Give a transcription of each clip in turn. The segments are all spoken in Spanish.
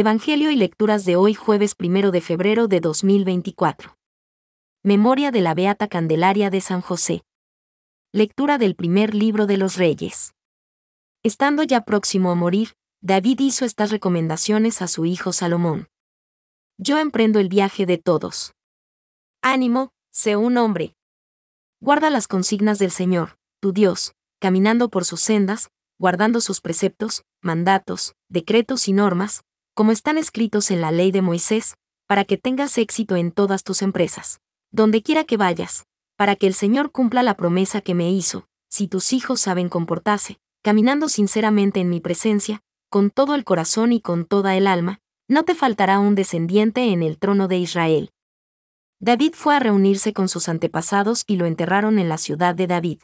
Evangelio y lecturas de hoy jueves 1 de febrero de 2024. Memoria de la Beata Candelaria de San José. Lectura del primer libro de los Reyes. Estando ya próximo a morir, David hizo estas recomendaciones a su hijo Salomón. Yo emprendo el viaje de todos. Ánimo, sé un hombre. Guarda las consignas del Señor, tu Dios, caminando por sus sendas, guardando sus preceptos, mandatos, decretos y normas, como están escritos en la ley de Moisés, para que tengas éxito en todas tus empresas, donde quiera que vayas, para que el Señor cumpla la promesa que me hizo, si tus hijos saben comportarse, caminando sinceramente en mi presencia, con todo el corazón y con toda el alma, no te faltará un descendiente en el trono de Israel. David fue a reunirse con sus antepasados y lo enterraron en la ciudad de David.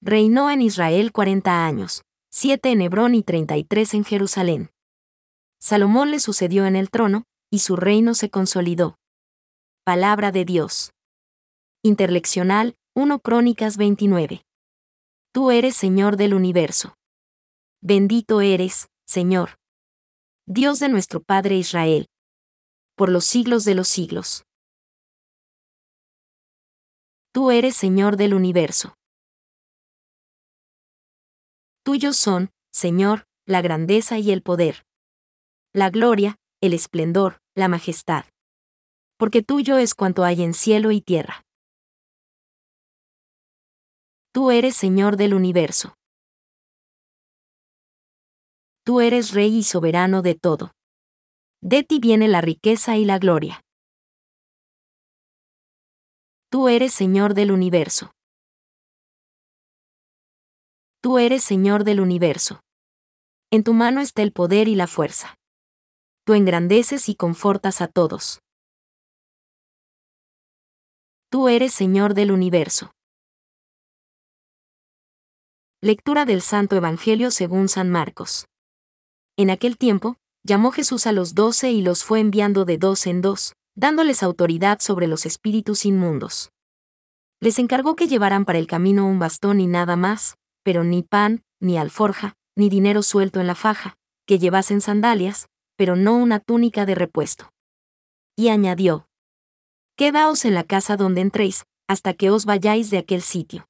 Reinó en Israel cuarenta años, siete en Hebrón y treinta y tres en Jerusalén. Salomón le sucedió en el trono, y su reino se consolidó. Palabra de Dios. Interleccional, 1 Crónicas 29. Tú eres Señor del universo. Bendito eres, Señor. Dios de nuestro Padre Israel. Por los siglos de los siglos. Tú eres Señor del universo. Tuyos son, Señor, la grandeza y el poder la gloria, el esplendor, la majestad. Porque tuyo es cuanto hay en cielo y tierra. Tú eres Señor del universo. Tú eres Rey y soberano de todo. De ti viene la riqueza y la gloria. Tú eres Señor del universo. Tú eres Señor del universo. En tu mano está el poder y la fuerza tú engrandeces y confortas a todos. Tú eres Señor del universo. Lectura del Santo Evangelio según San Marcos. En aquel tiempo, llamó Jesús a los doce y los fue enviando de dos en dos, dándoles autoridad sobre los espíritus inmundos. Les encargó que llevaran para el camino un bastón y nada más, pero ni pan, ni alforja, ni dinero suelto en la faja, que llevasen sandalias, pero no una túnica de repuesto. Y añadió, Quedaos en la casa donde entréis, hasta que os vayáis de aquel sitio.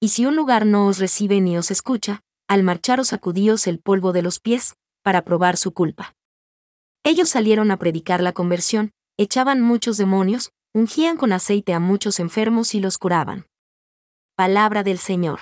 Y si un lugar no os recibe ni os escucha, al marcharos sacudíos el polvo de los pies, para probar su culpa. Ellos salieron a predicar la conversión, echaban muchos demonios, ungían con aceite a muchos enfermos y los curaban. Palabra del Señor.